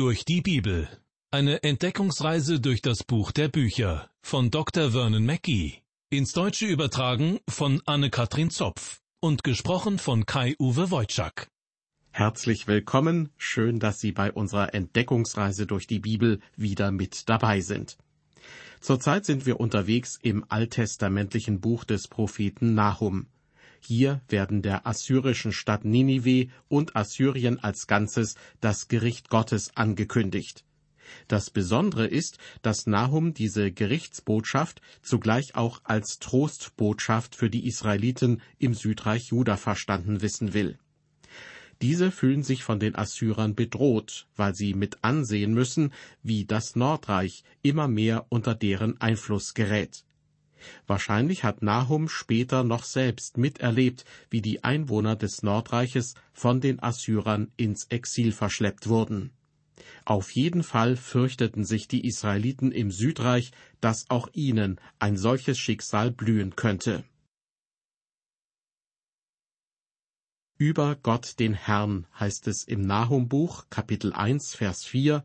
durch die Bibel. Eine Entdeckungsreise durch das Buch der Bücher von Dr. Vernon Mackey. Ins Deutsche übertragen von Anne-Katrin Zopf und gesprochen von Kai-Uwe Wojczak. Herzlich willkommen, schön, dass Sie bei unserer Entdeckungsreise durch die Bibel wieder mit dabei sind. Zurzeit sind wir unterwegs im alttestamentlichen Buch des Propheten Nahum. Hier werden der assyrischen Stadt Ninive und Assyrien als Ganzes das Gericht Gottes angekündigt. Das Besondere ist, dass Nahum diese Gerichtsbotschaft zugleich auch als Trostbotschaft für die Israeliten im Südreich Juda verstanden wissen will. Diese fühlen sich von den Assyrern bedroht, weil sie mit ansehen müssen, wie das Nordreich immer mehr unter deren Einfluss gerät. Wahrscheinlich hat Nahum später noch selbst miterlebt, wie die Einwohner des Nordreiches von den Assyrern ins Exil verschleppt wurden. Auf jeden Fall fürchteten sich die Israeliten im Südreich, dass auch ihnen ein solches Schicksal blühen könnte. Über Gott den Herrn heißt es im Nahumbuch Kapitel 1 Vers 4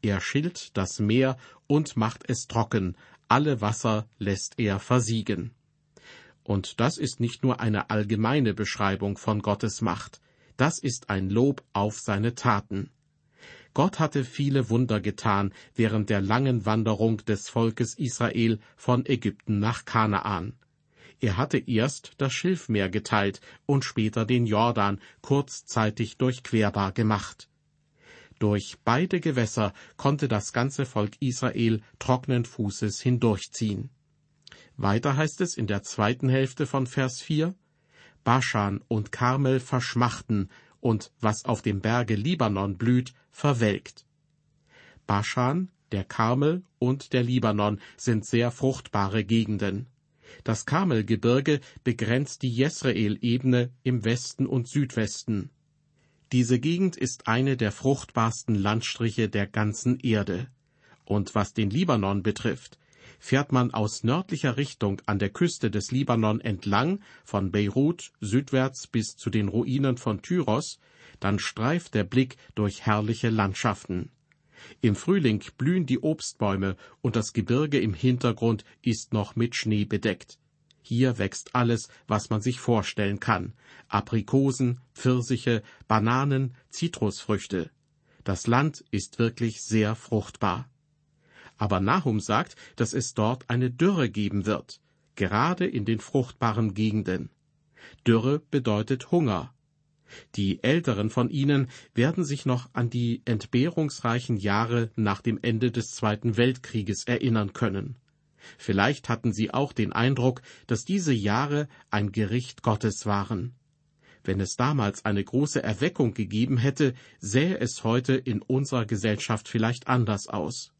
Er schilt das Meer und macht es trocken, alle Wasser lässt er versiegen. Und das ist nicht nur eine allgemeine Beschreibung von Gottes Macht, das ist ein Lob auf seine Taten. Gott hatte viele Wunder getan während der langen Wanderung des Volkes Israel von Ägypten nach Kanaan. Er hatte erst das Schilfmeer geteilt und später den Jordan kurzzeitig durchquerbar gemacht. Durch beide Gewässer konnte das ganze Volk Israel trockenen Fußes hindurchziehen. Weiter heißt es in der zweiten Hälfte von Vers 4, Baschan und Karmel verschmachten und was auf dem Berge Libanon blüht, verwelkt. Baschan, der Karmel und der Libanon sind sehr fruchtbare Gegenden. Das Karmelgebirge begrenzt die Jesrael-Ebene im Westen und Südwesten. Diese Gegend ist eine der fruchtbarsten Landstriche der ganzen Erde. Und was den Libanon betrifft, fährt man aus nördlicher Richtung an der Küste des Libanon entlang, von Beirut südwärts bis zu den Ruinen von Tyros, dann streift der Blick durch herrliche Landschaften. Im Frühling blühen die Obstbäume und das Gebirge im Hintergrund ist noch mit Schnee bedeckt. Hier wächst alles, was man sich vorstellen kann. Aprikosen, Pfirsiche, Bananen, Zitrusfrüchte. Das Land ist wirklich sehr fruchtbar. Aber Nahum sagt, dass es dort eine Dürre geben wird, gerade in den fruchtbaren Gegenden. Dürre bedeutet Hunger. Die Älteren von ihnen werden sich noch an die entbehrungsreichen Jahre nach dem Ende des Zweiten Weltkrieges erinnern können. Vielleicht hatten sie auch den Eindruck, dass diese Jahre ein Gericht Gottes waren. Wenn es damals eine große Erweckung gegeben hätte, sähe es heute in unserer Gesellschaft vielleicht anders aus.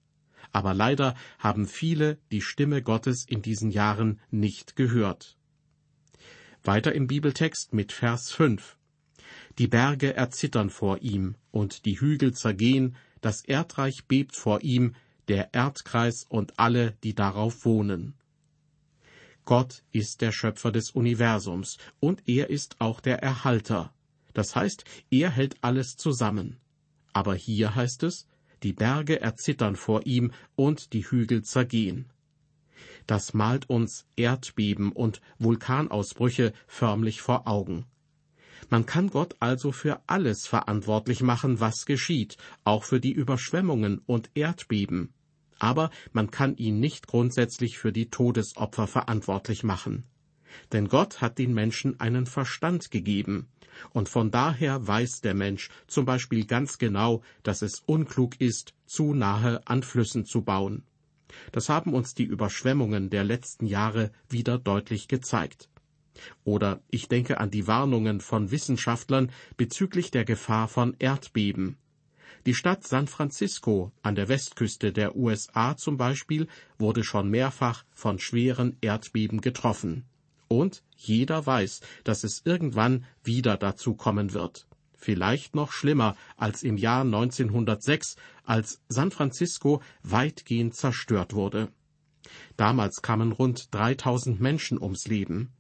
Aber leider haben viele die Stimme Gottes in diesen Jahren nicht gehört. Weiter im Bibeltext mit Vers 5. Die Berge erzittern vor ihm und die Hügel zergehen, das Erdreich bebt vor ihm, der Erdkreis und alle, die darauf wohnen. Gott ist der Schöpfer des Universums und er ist auch der Erhalter. Das heißt, er hält alles zusammen. Aber hier heißt es, die Berge erzittern vor ihm und die Hügel zergehen. Das malt uns Erdbeben und Vulkanausbrüche förmlich vor Augen. Man kann Gott also für alles verantwortlich machen, was geschieht, auch für die Überschwemmungen und Erdbeben aber man kann ihn nicht grundsätzlich für die Todesopfer verantwortlich machen. Denn Gott hat den Menschen einen Verstand gegeben, und von daher weiß der Mensch zum Beispiel ganz genau, dass es unklug ist, zu nahe an Flüssen zu bauen. Das haben uns die Überschwemmungen der letzten Jahre wieder deutlich gezeigt. Oder ich denke an die Warnungen von Wissenschaftlern bezüglich der Gefahr von Erdbeben. Die Stadt San Francisco an der Westküste der USA zum Beispiel wurde schon mehrfach von schweren Erdbeben getroffen. Und jeder weiß, dass es irgendwann wieder dazu kommen wird. Vielleicht noch schlimmer als im Jahr 1906, als San Francisco weitgehend zerstört wurde. Damals kamen rund 3000 Menschen ums Leben.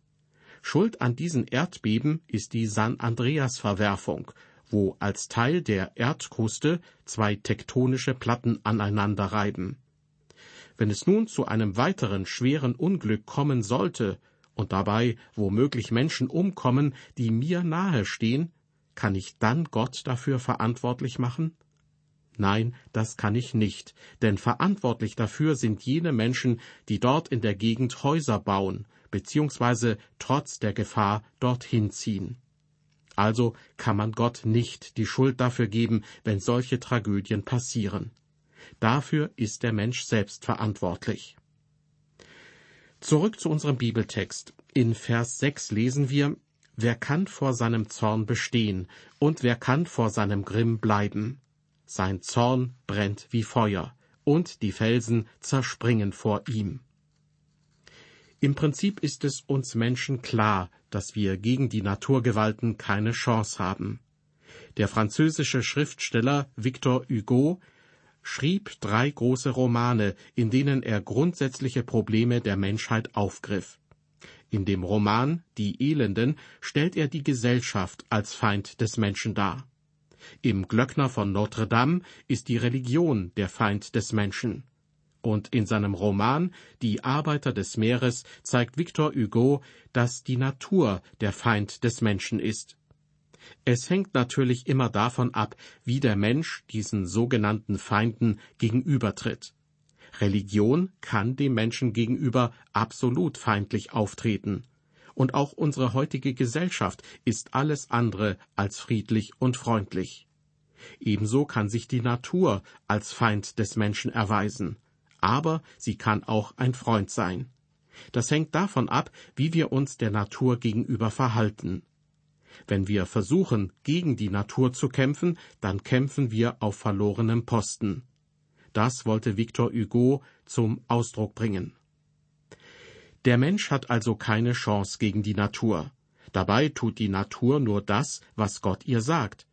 Schuld an diesen Erdbeben ist die San Andreas Verwerfung, wo als Teil der Erdkruste zwei tektonische Platten aneinander reiben. Wenn es nun zu einem weiteren schweren Unglück kommen sollte und dabei womöglich Menschen umkommen, die mir nahe stehen, kann ich dann Gott dafür verantwortlich machen? Nein, das kann ich nicht, denn verantwortlich dafür sind jene Menschen, die dort in der Gegend Häuser bauen, beziehungsweise trotz der Gefahr dorthin ziehen. Also kann man Gott nicht die Schuld dafür geben, wenn solche Tragödien passieren. Dafür ist der Mensch selbst verantwortlich. Zurück zu unserem Bibeltext. In Vers 6 lesen wir, Wer kann vor seinem Zorn bestehen, und wer kann vor seinem Grimm bleiben? Sein Zorn brennt wie Feuer, und die Felsen zerspringen vor ihm. Im Prinzip ist es uns Menschen klar, dass wir gegen die Naturgewalten keine Chance haben. Der französische Schriftsteller Victor Hugo schrieb drei große Romane, in denen er grundsätzliche Probleme der Menschheit aufgriff. In dem Roman Die Elenden stellt er die Gesellschaft als Feind des Menschen dar. Im Glöckner von Notre Dame ist die Religion der Feind des Menschen. Und in seinem Roman Die Arbeiter des Meeres zeigt Victor Hugo, dass die Natur der Feind des Menschen ist. Es hängt natürlich immer davon ab, wie der Mensch diesen sogenannten Feinden gegenübertritt. Religion kann dem Menschen gegenüber absolut feindlich auftreten. Und auch unsere heutige Gesellschaft ist alles andere als friedlich und freundlich. Ebenso kann sich die Natur als Feind des Menschen erweisen, aber sie kann auch ein Freund sein. Das hängt davon ab, wie wir uns der Natur gegenüber verhalten. Wenn wir versuchen, gegen die Natur zu kämpfen, dann kämpfen wir auf verlorenem Posten. Das wollte Victor Hugo zum Ausdruck bringen. Der Mensch hat also keine Chance gegen die Natur. Dabei tut die Natur nur das, was Gott ihr sagt.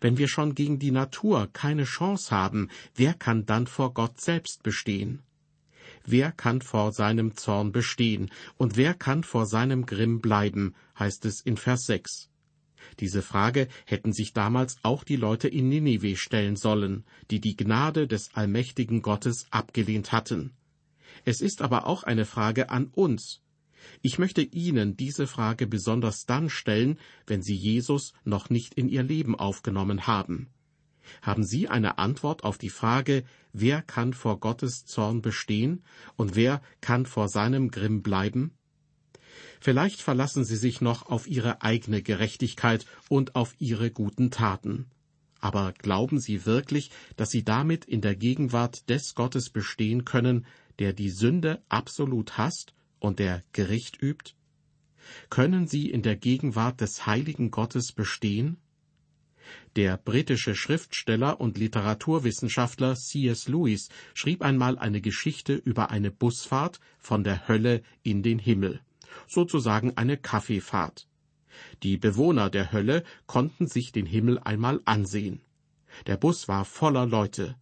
Wenn wir schon gegen die Natur keine Chance haben, wer kann dann vor Gott selbst bestehen? Wer kann vor seinem Zorn bestehen und wer kann vor seinem Grimm bleiben, heißt es in Vers 6. Diese Frage hätten sich damals auch die Leute in Ninive stellen sollen, die die Gnade des allmächtigen Gottes abgelehnt hatten. Es ist aber auch eine Frage an uns. Ich möchte Ihnen diese Frage besonders dann stellen, wenn Sie Jesus noch nicht in Ihr Leben aufgenommen haben. Haben Sie eine Antwort auf die Frage, wer kann vor Gottes Zorn bestehen und wer kann vor seinem Grimm bleiben? Vielleicht verlassen sie sich noch auf ihre eigene Gerechtigkeit und auf ihre guten Taten. Aber glauben Sie wirklich, dass Sie damit in der Gegenwart des Gottes bestehen können, der die Sünde absolut hasst und der Gericht übt? Können Sie in der Gegenwart des heiligen Gottes bestehen? Der britische Schriftsteller und Literaturwissenschaftler C.S. Lewis schrieb einmal eine Geschichte über eine Busfahrt von der Hölle in den Himmel sozusagen eine Kaffeefahrt. Die Bewohner der Hölle konnten sich den Himmel einmal ansehen. Der Bus war voller Leute.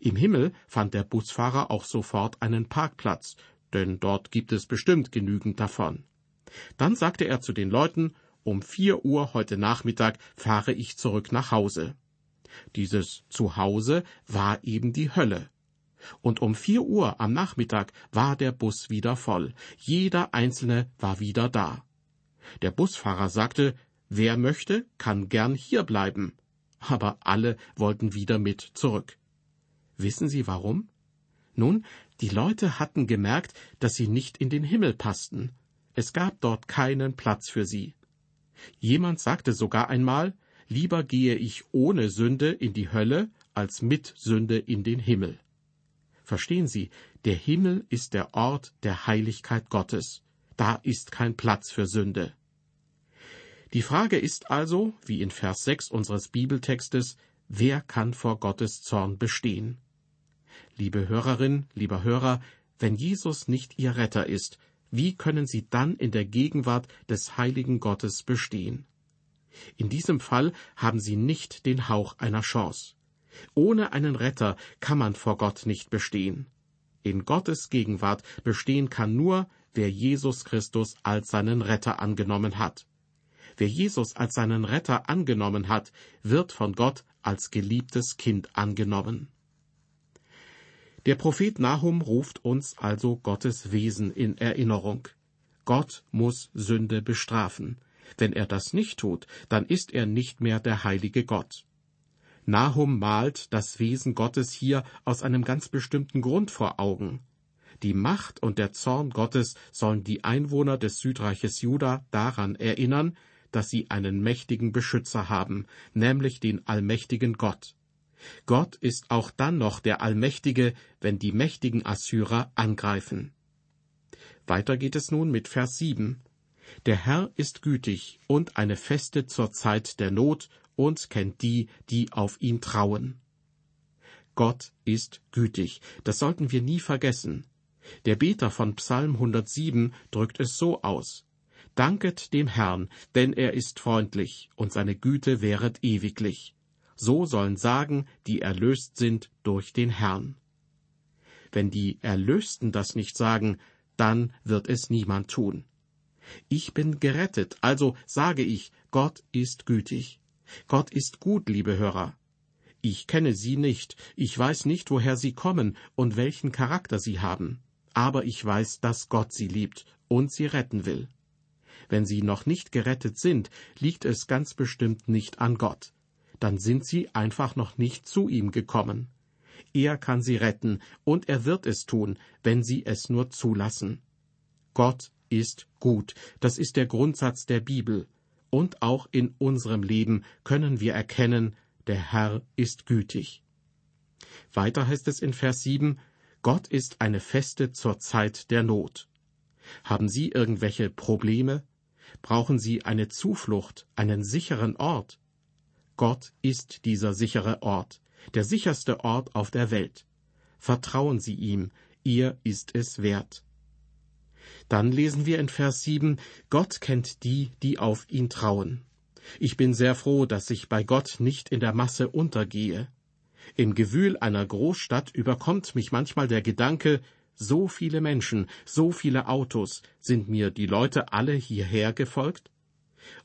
Im Himmel fand der Busfahrer auch sofort einen Parkplatz, denn dort gibt es bestimmt genügend davon. Dann sagte er zu den Leuten, um vier Uhr heute Nachmittag fahre ich zurück nach Hause. Dieses Zuhause war eben die Hölle. Und um vier Uhr am Nachmittag war der Bus wieder voll. Jeder Einzelne war wieder da. Der Busfahrer sagte, wer möchte, kann gern hier bleiben. Aber alle wollten wieder mit zurück. Wissen Sie warum? Nun, die Leute hatten gemerkt, dass sie nicht in den Himmel passten. Es gab dort keinen Platz für sie. Jemand sagte sogar einmal, lieber gehe ich ohne Sünde in die Hölle, als mit Sünde in den Himmel. Verstehen Sie, der Himmel ist der Ort der Heiligkeit Gottes. Da ist kein Platz für Sünde. Die Frage ist also, wie in Vers 6 unseres Bibeltextes, wer kann vor Gottes Zorn bestehen? Liebe Hörerin, lieber Hörer, wenn Jesus nicht Ihr Retter ist, wie können Sie dann in der Gegenwart des heiligen Gottes bestehen? In diesem Fall haben Sie nicht den Hauch einer Chance. Ohne einen Retter kann man vor Gott nicht bestehen. In Gottes Gegenwart bestehen kann nur, wer Jesus Christus als seinen Retter angenommen hat. Wer Jesus als seinen Retter angenommen hat, wird von Gott als geliebtes Kind angenommen. Der Prophet Nahum ruft uns also Gottes Wesen in Erinnerung. Gott muss Sünde bestrafen. Wenn er das nicht tut, dann ist er nicht mehr der heilige Gott. Nahum malt das Wesen Gottes hier aus einem ganz bestimmten Grund vor Augen. Die Macht und der Zorn Gottes sollen die Einwohner des Südreiches Juda daran erinnern, dass sie einen mächtigen Beschützer haben, nämlich den allmächtigen Gott. Gott ist auch dann noch der Allmächtige, wenn die mächtigen Assyrer angreifen. Weiter geht es nun mit Vers 7. Der Herr ist gütig und eine Feste zur Zeit der Not und kennt die, die auf ihn trauen. Gott ist gütig, das sollten wir nie vergessen. Der Beter von Psalm 107 drückt es so aus. Danket dem Herrn, denn er ist freundlich, und seine Güte wäret ewiglich. So sollen sagen, die erlöst sind durch den Herrn. Wenn die Erlösten das nicht sagen, dann wird es niemand tun. Ich bin gerettet, also sage ich, Gott ist gütig. Gott ist gut, liebe Hörer. Ich kenne Sie nicht, ich weiß nicht, woher Sie kommen und welchen Charakter Sie haben, aber ich weiß, dass Gott Sie liebt und Sie retten will. Wenn Sie noch nicht gerettet sind, liegt es ganz bestimmt nicht an Gott. Dann sind Sie einfach noch nicht zu ihm gekommen. Er kann Sie retten, und er wird es tun, wenn Sie es nur zulassen. Gott ist gut, das ist der Grundsatz der Bibel, und auch in unserem Leben können wir erkennen, der Herr ist gütig. Weiter heißt es in Vers 7, Gott ist eine Feste zur Zeit der Not. Haben Sie irgendwelche Probleme? Brauchen Sie eine Zuflucht, einen sicheren Ort? Gott ist dieser sichere Ort, der sicherste Ort auf der Welt. Vertrauen Sie ihm, ihr ist es wert. Dann lesen wir in Vers 7, Gott kennt die, die auf ihn trauen. Ich bin sehr froh, dass ich bei Gott nicht in der Masse untergehe. Im Gewühl einer Großstadt überkommt mich manchmal der Gedanke, so viele Menschen, so viele Autos, sind mir die Leute alle hierher gefolgt?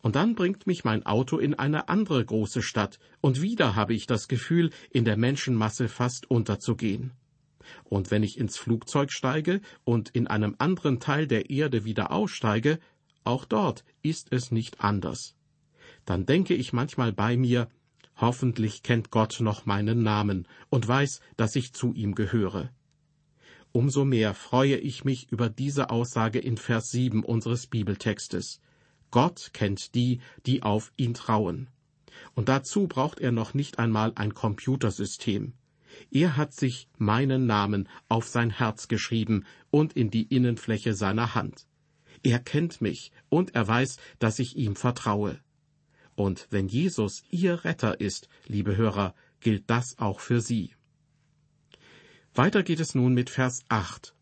Und dann bringt mich mein Auto in eine andere große Stadt, und wieder habe ich das Gefühl, in der Menschenmasse fast unterzugehen. Und wenn ich ins Flugzeug steige und in einem anderen Teil der Erde wieder aussteige, auch dort ist es nicht anders. Dann denke ich manchmal bei mir, hoffentlich kennt Gott noch meinen Namen und weiß, dass ich zu ihm gehöre. Umso mehr freue ich mich über diese Aussage in Vers 7 unseres Bibeltextes. Gott kennt die, die auf ihn trauen. Und dazu braucht er noch nicht einmal ein Computersystem. Er hat sich meinen Namen auf sein Herz geschrieben und in die Innenfläche seiner Hand. Er kennt mich und er weiß, dass ich ihm vertraue. Und wenn Jesus Ihr Retter ist, liebe Hörer, gilt das auch für Sie. Weiter geht es nun mit Vers 8.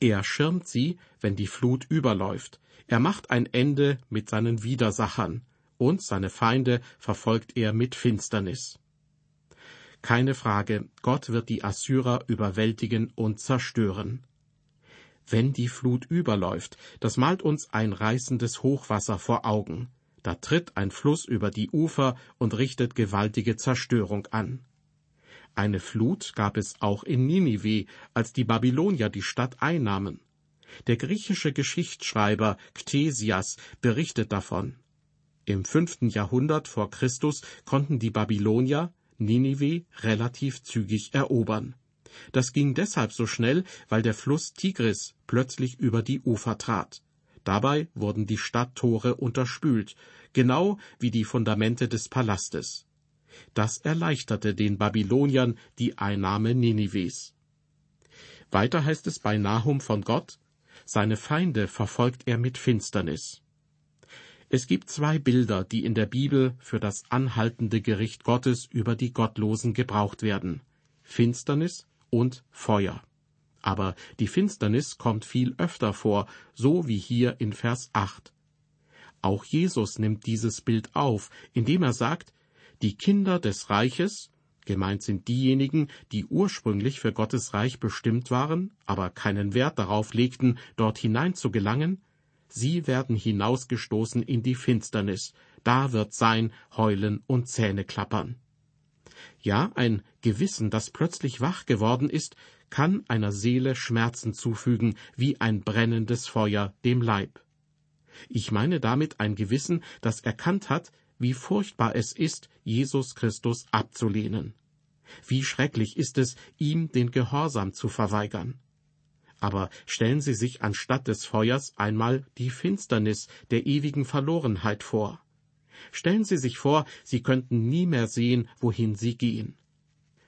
Er schirmt sie, wenn die Flut überläuft. Er macht ein Ende mit seinen Widersachern, und seine Feinde verfolgt er mit Finsternis. Keine Frage, Gott wird die Assyrer überwältigen und zerstören. Wenn die Flut überläuft, das malt uns ein reißendes Hochwasser vor Augen. Da tritt ein Fluss über die Ufer und richtet gewaltige Zerstörung an. Eine Flut gab es auch in Ninive, als die Babylonier die Stadt einnahmen. Der griechische Geschichtsschreiber Ctesias berichtet davon. Im fünften Jahrhundert vor Christus konnten die Babylonier Ninive relativ zügig erobern. Das ging deshalb so schnell, weil der Fluss Tigris plötzlich über die Ufer trat. Dabei wurden die Stadttore unterspült, genau wie die Fundamente des Palastes. Das erleichterte den Babyloniern die Einnahme Ninives. Weiter heißt es bei Nahum von Gott, seine Feinde verfolgt er mit Finsternis. Es gibt zwei Bilder, die in der Bibel für das anhaltende Gericht Gottes über die Gottlosen gebraucht werden Finsternis und Feuer. Aber die Finsternis kommt viel öfter vor, so wie hier in Vers 8. Auch Jesus nimmt dieses Bild auf, indem er sagt, die Kinder des Reiches, gemeint sind diejenigen, die ursprünglich für Gottes Reich bestimmt waren, aber keinen Wert darauf legten, dort hinein zu gelangen, sie werden hinausgestoßen in die Finsternis, da wird sein Heulen und Zähneklappern. Ja, ein Gewissen, das plötzlich wach geworden ist, kann einer Seele Schmerzen zufügen, wie ein brennendes Feuer dem Leib. Ich meine damit ein Gewissen, das erkannt hat, wie furchtbar es ist, Jesus Christus abzulehnen. Wie schrecklich ist es, ihm den Gehorsam zu verweigern. Aber stellen Sie sich anstatt des Feuers einmal die Finsternis der ewigen Verlorenheit vor. Stellen Sie sich vor, Sie könnten nie mehr sehen, wohin Sie gehen.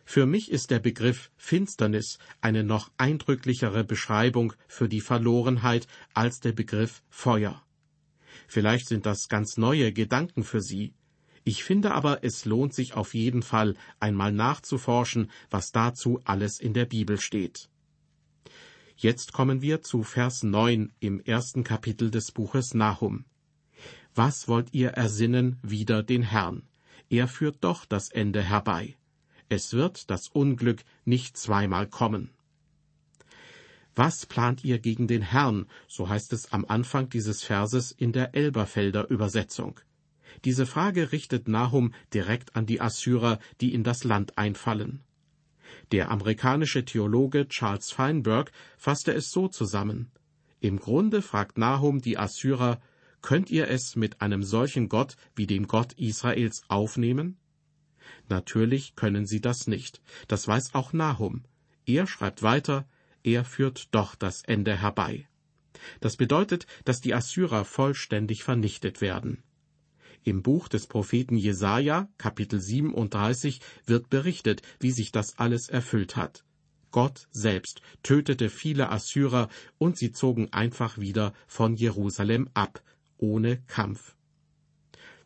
Für mich ist der Begriff Finsternis eine noch eindrücklichere Beschreibung für die Verlorenheit als der Begriff Feuer. Vielleicht sind das ganz neue Gedanken für Sie. Ich finde aber, es lohnt sich auf jeden Fall, einmal nachzuforschen, was dazu alles in der Bibel steht. Jetzt kommen wir zu Vers 9 im ersten Kapitel des Buches Nahum. Was wollt ihr ersinnen wider den Herrn? Er führt doch das Ende herbei. Es wird das Unglück nicht zweimal kommen. Was plant ihr gegen den Herrn? So heißt es am Anfang dieses Verses in der Elberfelder Übersetzung. Diese Frage richtet Nahum direkt an die Assyrer, die in das Land einfallen. Der amerikanische Theologe Charles Feinberg fasste es so zusammen. Im Grunde fragt Nahum die Assyrer, könnt ihr es mit einem solchen Gott wie dem Gott Israels aufnehmen? Natürlich können sie das nicht. Das weiß auch Nahum. Er schreibt weiter, er führt doch das Ende herbei. Das bedeutet, dass die Assyrer vollständig vernichtet werden. Im Buch des Propheten Jesaja, Kapitel 37, wird berichtet, wie sich das alles erfüllt hat. Gott selbst tötete viele Assyrer und sie zogen einfach wieder von Jerusalem ab, ohne Kampf.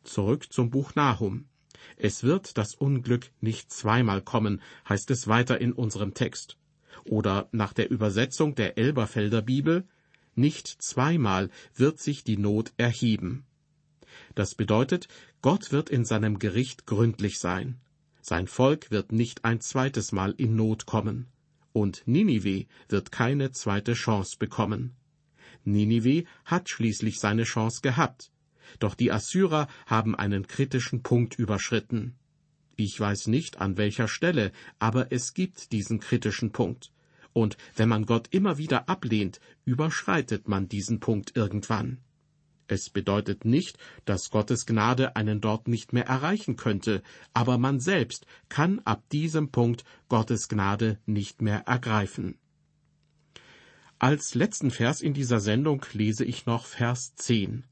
Zurück zum Buch Nahum. Es wird das Unglück nicht zweimal kommen, heißt es weiter in unserem Text. Oder nach der Übersetzung der Elberfelder Bibel, nicht zweimal wird sich die Not erheben. Das bedeutet, Gott wird in seinem Gericht gründlich sein. Sein Volk wird nicht ein zweites Mal in Not kommen. Und Ninive wird keine zweite Chance bekommen. Ninive hat schließlich seine Chance gehabt. Doch die Assyrer haben einen kritischen Punkt überschritten. Ich weiß nicht an welcher Stelle, aber es gibt diesen kritischen Punkt. Und wenn man Gott immer wieder ablehnt, überschreitet man diesen Punkt irgendwann. Es bedeutet nicht, dass Gottes Gnade einen dort nicht mehr erreichen könnte, aber man selbst kann ab diesem Punkt Gottes Gnade nicht mehr ergreifen. Als letzten Vers in dieser Sendung lese ich noch Vers 10.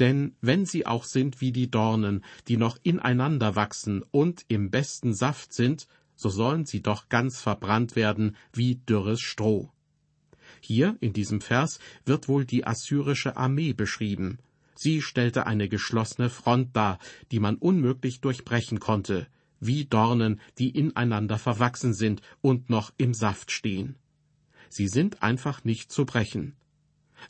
Denn wenn sie auch sind wie die Dornen, die noch ineinander wachsen und im besten Saft sind, so sollen sie doch ganz verbrannt werden wie dürres Stroh. Hier in diesem Vers wird wohl die assyrische Armee beschrieben. Sie stellte eine geschlossene Front dar, die man unmöglich durchbrechen konnte, wie Dornen, die ineinander verwachsen sind und noch im Saft stehen. Sie sind einfach nicht zu brechen.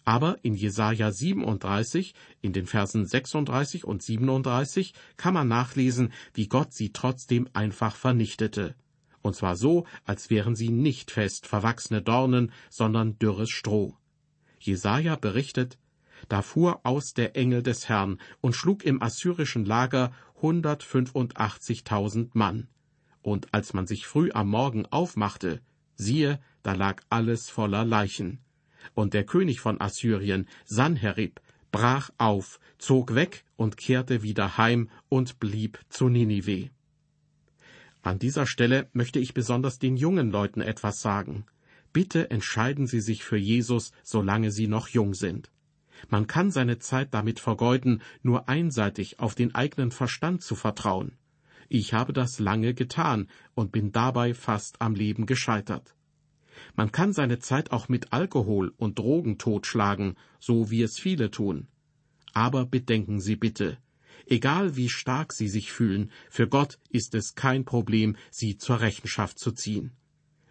Aber in Jesaja 37, in den Versen 36 und 37, kann man nachlesen, wie Gott sie trotzdem einfach vernichtete und zwar so, als wären sie nicht fest verwachsene Dornen, sondern dürres Stroh. Jesaja berichtet, da fuhr aus der Engel des Herrn und schlug im assyrischen Lager 185.000 Mann. Und als man sich früh am Morgen aufmachte, siehe, da lag alles voller Leichen. Und der König von Assyrien, Sanherib, brach auf, zog weg und kehrte wieder heim und blieb zu Ninive. An dieser Stelle möchte ich besonders den jungen Leuten etwas sagen. Bitte entscheiden Sie sich für Jesus, solange Sie noch jung sind. Man kann seine Zeit damit vergeuden, nur einseitig auf den eigenen Verstand zu vertrauen. Ich habe das lange getan und bin dabei fast am Leben gescheitert. Man kann seine Zeit auch mit Alkohol und Drogen totschlagen, so wie es viele tun. Aber bedenken Sie bitte, Egal wie stark sie sich fühlen, für Gott ist es kein Problem, sie zur Rechenschaft zu ziehen.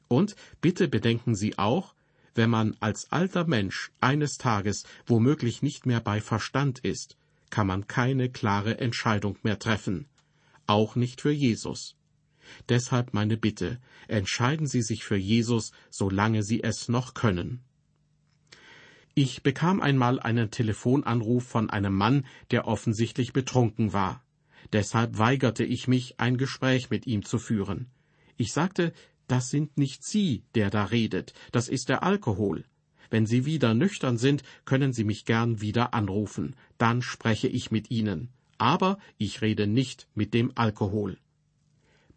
Und bitte bedenken Sie auch, wenn man als alter Mensch eines Tages womöglich nicht mehr bei Verstand ist, kann man keine klare Entscheidung mehr treffen, auch nicht für Jesus. Deshalb meine Bitte, entscheiden Sie sich für Jesus, solange Sie es noch können. Ich bekam einmal einen Telefonanruf von einem Mann, der offensichtlich betrunken war. Deshalb weigerte ich mich, ein Gespräch mit ihm zu führen. Ich sagte, das sind nicht Sie, der da redet, das ist der Alkohol. Wenn Sie wieder nüchtern sind, können Sie mich gern wieder anrufen, dann spreche ich mit Ihnen. Aber ich rede nicht mit dem Alkohol.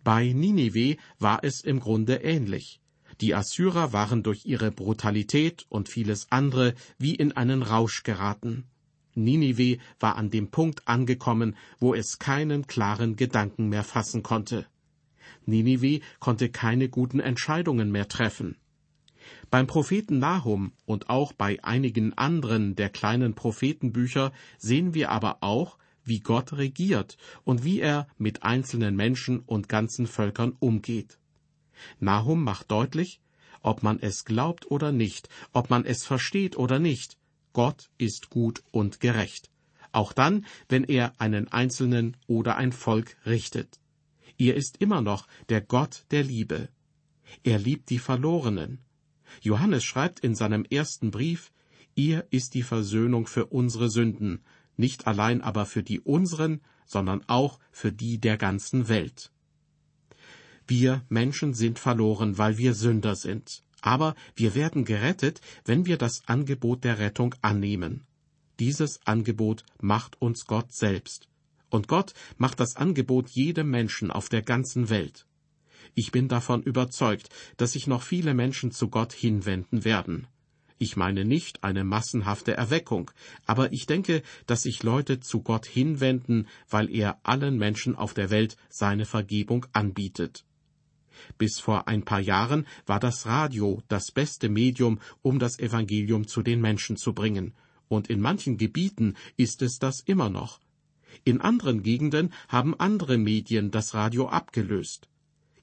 Bei Ninive war es im Grunde ähnlich. Die Assyrer waren durch ihre Brutalität und vieles andere wie in einen Rausch geraten. Ninive war an dem Punkt angekommen, wo es keinen klaren Gedanken mehr fassen konnte. Ninive konnte keine guten Entscheidungen mehr treffen. Beim Propheten Nahum und auch bei einigen anderen der kleinen Prophetenbücher sehen wir aber auch, wie Gott regiert und wie er mit einzelnen Menschen und ganzen Völkern umgeht. Nahum macht deutlich, ob man es glaubt oder nicht, ob man es versteht oder nicht, Gott ist gut und gerecht. Auch dann, wenn er einen Einzelnen oder ein Volk richtet. Er ist immer noch der Gott der Liebe. Er liebt die Verlorenen. Johannes schreibt in seinem ersten Brief, ihr ist die Versöhnung für unsere Sünden, nicht allein aber für die unseren, sondern auch für die der ganzen Welt. Wir Menschen sind verloren, weil wir Sünder sind. Aber wir werden gerettet, wenn wir das Angebot der Rettung annehmen. Dieses Angebot macht uns Gott selbst. Und Gott macht das Angebot jedem Menschen auf der ganzen Welt. Ich bin davon überzeugt, dass sich noch viele Menschen zu Gott hinwenden werden. Ich meine nicht eine massenhafte Erweckung, aber ich denke, dass sich Leute zu Gott hinwenden, weil er allen Menschen auf der Welt seine Vergebung anbietet. Bis vor ein paar Jahren war das Radio das beste Medium, um das Evangelium zu den Menschen zu bringen, und in manchen Gebieten ist es das immer noch. In anderen Gegenden haben andere Medien das Radio abgelöst.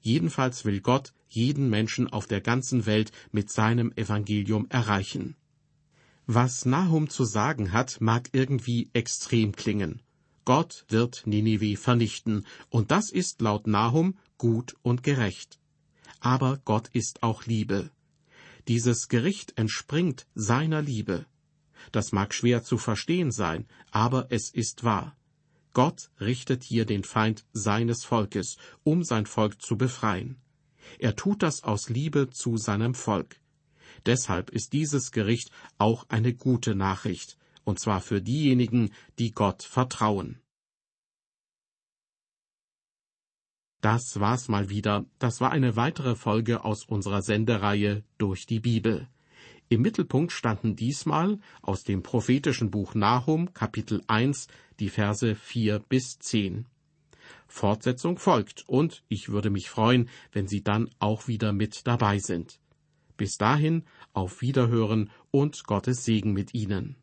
Jedenfalls will Gott jeden Menschen auf der ganzen Welt mit seinem Evangelium erreichen. Was Nahum zu sagen hat, mag irgendwie extrem klingen. Gott wird Ninive vernichten, und das ist laut Nahum gut und gerecht. Aber Gott ist auch Liebe. Dieses Gericht entspringt seiner Liebe. Das mag schwer zu verstehen sein, aber es ist wahr. Gott richtet hier den Feind seines Volkes, um sein Volk zu befreien. Er tut das aus Liebe zu seinem Volk. Deshalb ist dieses Gericht auch eine gute Nachricht, und zwar für diejenigen, die Gott vertrauen. Das war's mal wieder. Das war eine weitere Folge aus unserer Sendereihe durch die Bibel. Im Mittelpunkt standen diesmal aus dem prophetischen Buch Nahum Kapitel 1 die Verse 4 bis 10. Fortsetzung folgt und ich würde mich freuen, wenn Sie dann auch wieder mit dabei sind. Bis dahin auf Wiederhören und Gottes Segen mit Ihnen.